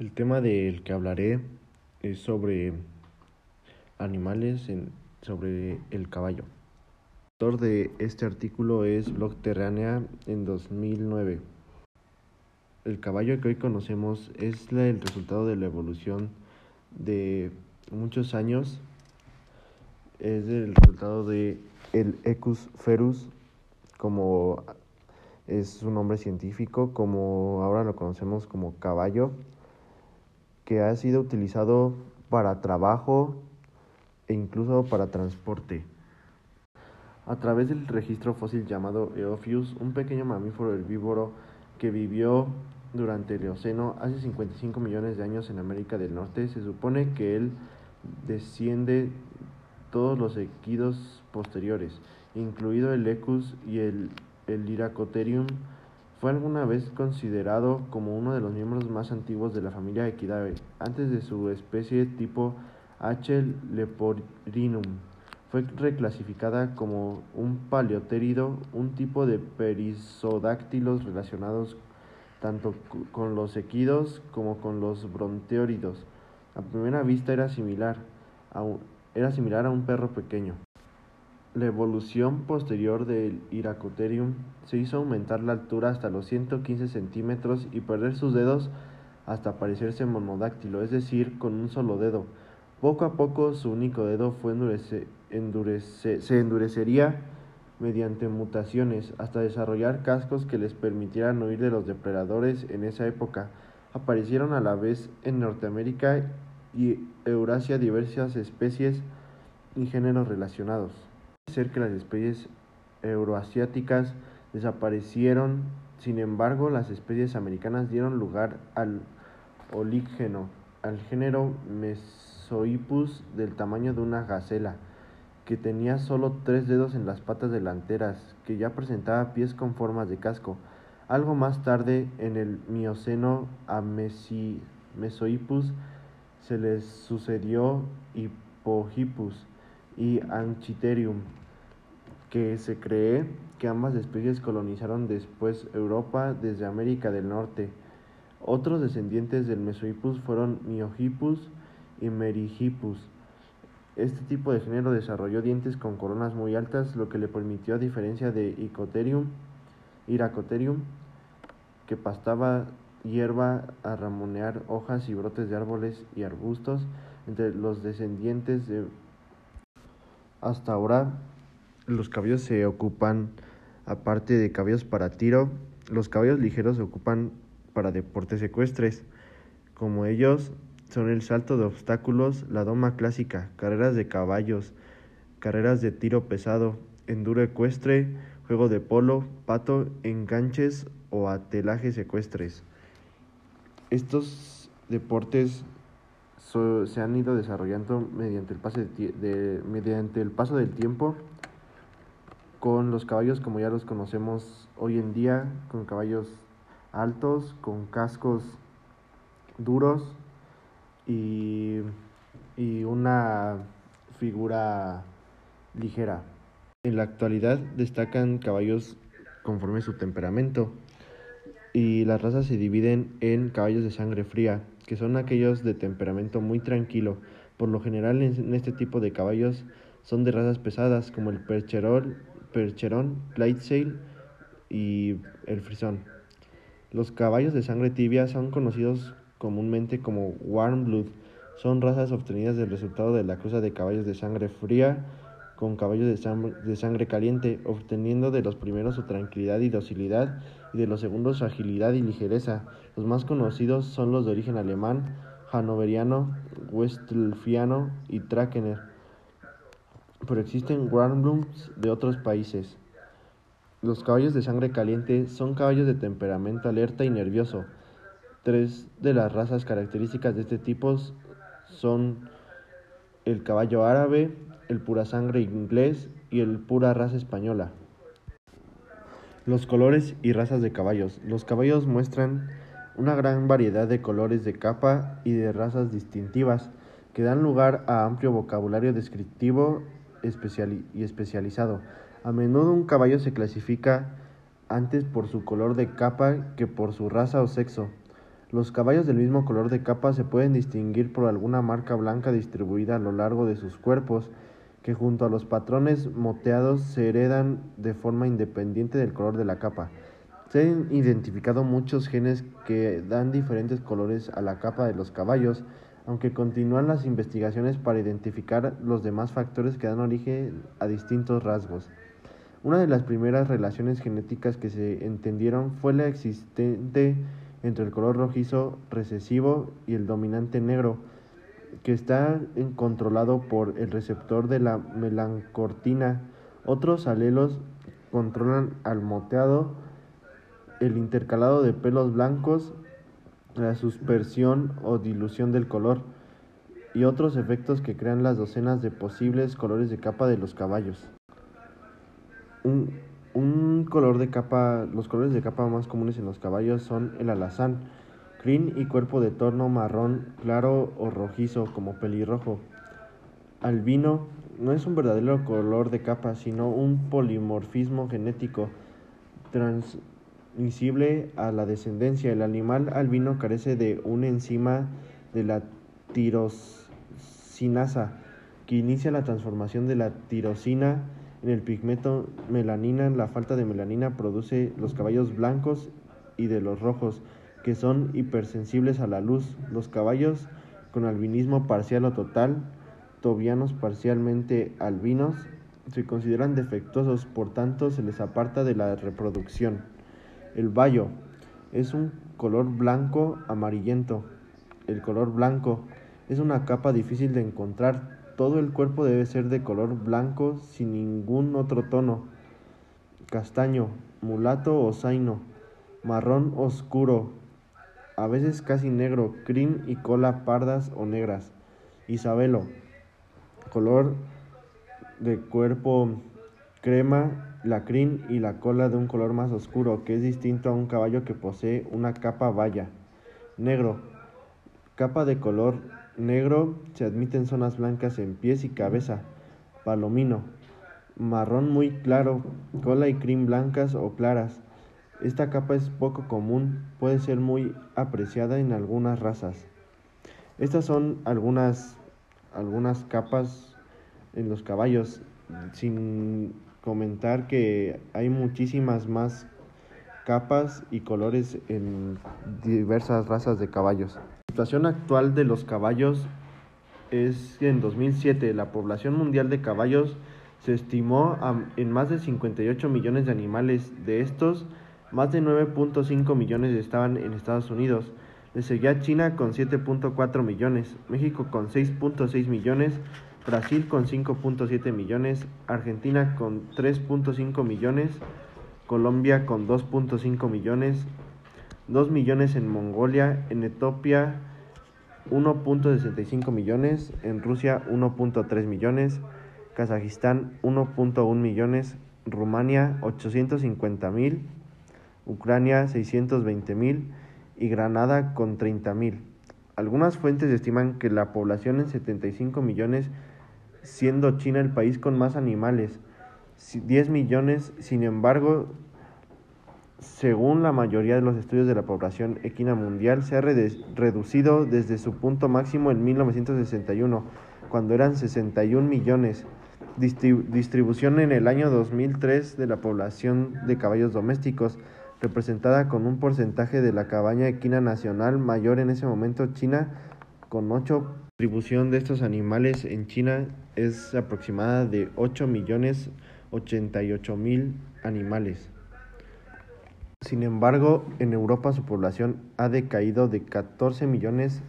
El tema del que hablaré es sobre animales, sobre el caballo. El autor de este artículo es Blog Terránea en 2009. El caballo que hoy conocemos es el resultado de la evolución de muchos años. Es el resultado de el Ecus ferus, como es su nombre científico, como ahora lo conocemos como caballo que ha sido utilizado para trabajo e incluso para transporte. A través del registro fósil llamado Eophius, un pequeño mamífero herbívoro que vivió durante el Eoceno hace 55 millones de años en América del Norte, se supone que él desciende todos los equidos posteriores, incluido el Ecus y el, el fue alguna vez considerado como uno de los miembros más antiguos de la familia Equidae, antes de su especie tipo H. leporinum. Fue reclasificada como un paleotérido, un tipo de perisodáctilos relacionados tanto con los equidos como con los bronteóridos. A primera vista era similar era similar a un perro pequeño. La evolución posterior del Iracoterium se hizo aumentar la altura hasta los 115 centímetros y perder sus dedos hasta parecerse monodáctilo, es decir, con un solo dedo. Poco a poco su único dedo fue endurece, endurece, se endurecería mediante mutaciones hasta desarrollar cascos que les permitieran huir de los depredadores en esa época. Aparecieron a la vez en Norteamérica y Eurasia diversas especies y géneros relacionados ser que las especies euroasiáticas desaparecieron, sin embargo las especies americanas dieron lugar al olígeno, al género Mesohippus del tamaño de una gacela, que tenía solo tres dedos en las patas delanteras, que ya presentaba pies con formas de casco. Algo más tarde, en el Mioceno a Mesohippus se les sucedió Hippohippus y Anchiterium, que se cree que ambas especies colonizaron después Europa desde América del Norte. Otros descendientes del Mesohippus fueron Miohippus y Merihippus. Este tipo de género desarrolló dientes con coronas muy altas, lo que le permitió, a diferencia de Icoterium, Iracoterium, que pastaba hierba a ramonear hojas y brotes de árboles y arbustos, entre los descendientes de hasta ahora los caballos se ocupan, aparte de caballos para tiro, los caballos ligeros se ocupan para deportes ecuestres, como ellos son el salto de obstáculos, la doma clásica, carreras de caballos, carreras de tiro pesado, enduro ecuestre, juego de polo, pato, enganches o atelajes ecuestres. Estos deportes se han ido desarrollando mediante el paso del tiempo con los caballos como ya los conocemos hoy en día, con caballos altos, con cascos duros y, y una figura ligera. En la actualidad destacan caballos conforme su temperamento y las razas se dividen en caballos de sangre fría, que son aquellos de temperamento muy tranquilo. Por lo general en este tipo de caballos son de razas pesadas como el percherol Percherón, Clydesdale y el Frisón. Los caballos de sangre tibia son conocidos comúnmente como warm blood. Son razas obtenidas del resultado de la cruza de caballos de sangre fría con caballos de, sangre caliente, obteniendo de los primeros su tranquilidad y docilidad y de los segundos su agilidad y ligereza. Los más conocidos son los de origen alemán, hanoveriano, westfiano y Trakehner pero existen Warmbloods de otros países. Los caballos de sangre caliente son caballos de temperamento alerta y nervioso. Tres de las razas características de este tipo son el caballo árabe, el pura sangre inglés y el pura raza española. Los colores y razas de caballos. Los caballos muestran una gran variedad de colores de capa y de razas distintivas que dan lugar a amplio vocabulario descriptivo y especializado. A menudo un caballo se clasifica antes por su color de capa que por su raza o sexo. Los caballos del mismo color de capa se pueden distinguir por alguna marca blanca distribuida a lo largo de sus cuerpos, que junto a los patrones moteados se heredan de forma independiente del color de la capa. Se han identificado muchos genes que dan diferentes colores a la capa de los caballos, aunque continúan las investigaciones para identificar los demás factores que dan origen a distintos rasgos. Una de las primeras relaciones genéticas que se entendieron fue la existente entre el color rojizo recesivo y el dominante negro, que está controlado por el receptor de la melancortina. Otros alelos controlan al moteado, el intercalado de pelos blancos, la suspersión o dilución del color y otros efectos que crean las docenas de posibles colores de capa de los caballos. Un, un color de capa, los colores de capa más comunes en los caballos son el alazán, crin y cuerpo de torno marrón claro o rojizo como pelirrojo. Albino no es un verdadero color de capa, sino un polimorfismo genético transmisible a la descendencia. El animal albino carece de una enzima de la tirosinasa que inicia la transformación de la tirosina en el pigmento melanina, la falta de melanina produce los caballos blancos y de los rojos, que son hipersensibles a la luz. Los caballos con albinismo parcial o total, tobianos parcialmente albinos, se consideran defectuosos, por tanto se les aparta de la reproducción. El bayo es un color blanco amarillento. El color blanco es una capa difícil de encontrar todo el cuerpo debe ser de color blanco sin ningún otro tono. Castaño, mulato o zaino, marrón oscuro, a veces casi negro, crin y cola pardas o negras. Isabelo, color de cuerpo crema, la crin y la cola de un color más oscuro, que es distinto a un caballo que posee una capa valla. Negro, capa de color Negro se admiten zonas blancas en pies y cabeza. Palomino. Marrón muy claro, cola y crin blancas o claras. Esta capa es poco común, puede ser muy apreciada en algunas razas. Estas son algunas, algunas capas en los caballos, sin comentar que hay muchísimas más capas y colores en diversas razas de caballos. La situación actual de los caballos es que en 2007 la población mundial de caballos se estimó en más de 58 millones de animales. De estos, más de 9.5 millones estaban en Estados Unidos. Le seguía China con 7.4 millones, México con 6.6 millones, Brasil con 5.7 millones, Argentina con 3.5 millones, Colombia con 2.5 millones, 2 millones en Mongolia, en Etiopía 1.65 millones, en Rusia 1.3 millones, Kazajistán 1.1 millones, Rumania 850 mil, Ucrania 620 mil y Granada con 30 mil. Algunas fuentes estiman que la población en 75 millones, siendo China el país con más animales, 10 millones, sin embargo, según la mayoría de los estudios de la población equina mundial, se ha reducido desde su punto máximo en 1961, cuando eran 61 millones. distribución en el año 2003 de la población de caballos domésticos, representada con un porcentaje de la cabaña equina nacional mayor en ese momento China, con 8. La distribución de estos animales en China es aproximada de 8 millones 88 mil animales. Sin embargo, en Europa su población ha decaído de 14 millones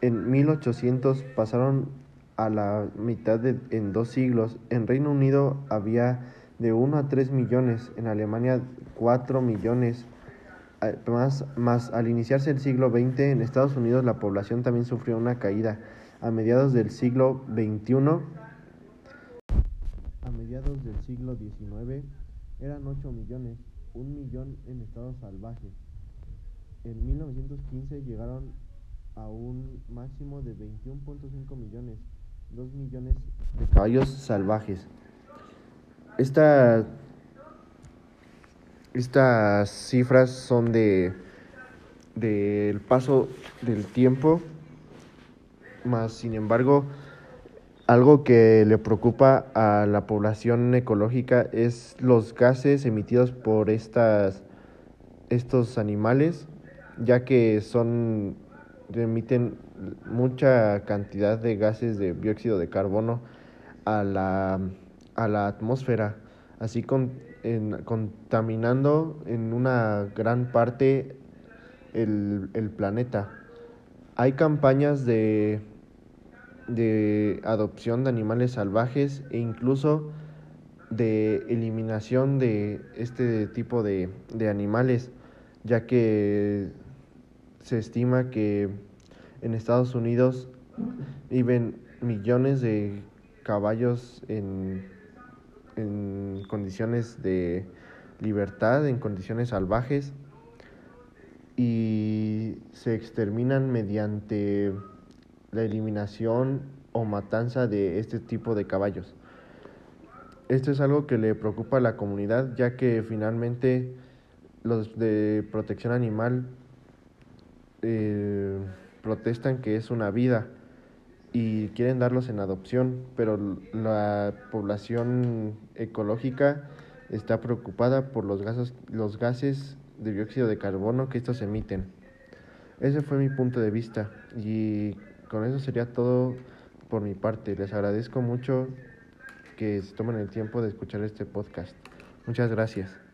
en 1800, pasaron a la mitad en dos siglos. En Reino Unido había de 1 a 3 millones, en Alemania 4 millones. Más, más al iniciarse el siglo XX, en Estados Unidos la población también sufrió una caída. A mediados del siglo XXI, a mediados del siglo XIX, eran 8 millones un millón en estado salvaje. En 1915 llegaron a un máximo de 21.5 millones, 2 millones de caballos salvajes. estas cifras son de, del paso del tiempo, más sin embargo, algo que le preocupa a la población ecológica es los gases emitidos por estas, estos animales, ya que son emiten mucha cantidad de gases de dióxido de carbono a la, a la atmósfera, así con, en, contaminando en una gran parte el, el planeta. Hay campañas de de adopción de animales salvajes e incluso de eliminación de este tipo de, de animales, ya que se estima que en Estados Unidos viven millones de caballos en, en condiciones de libertad, en condiciones salvajes, y se exterminan mediante la eliminación o matanza de este tipo de caballos. Esto es algo que le preocupa a la comunidad ya que finalmente los de protección animal eh, protestan que es una vida y quieren darlos en adopción, pero la población ecológica está preocupada por los gases, los gases de dióxido de carbono que estos emiten. Ese fue mi punto de vista y con eso sería todo por mi parte. Les agradezco mucho que se tomen el tiempo de escuchar este podcast. Muchas gracias.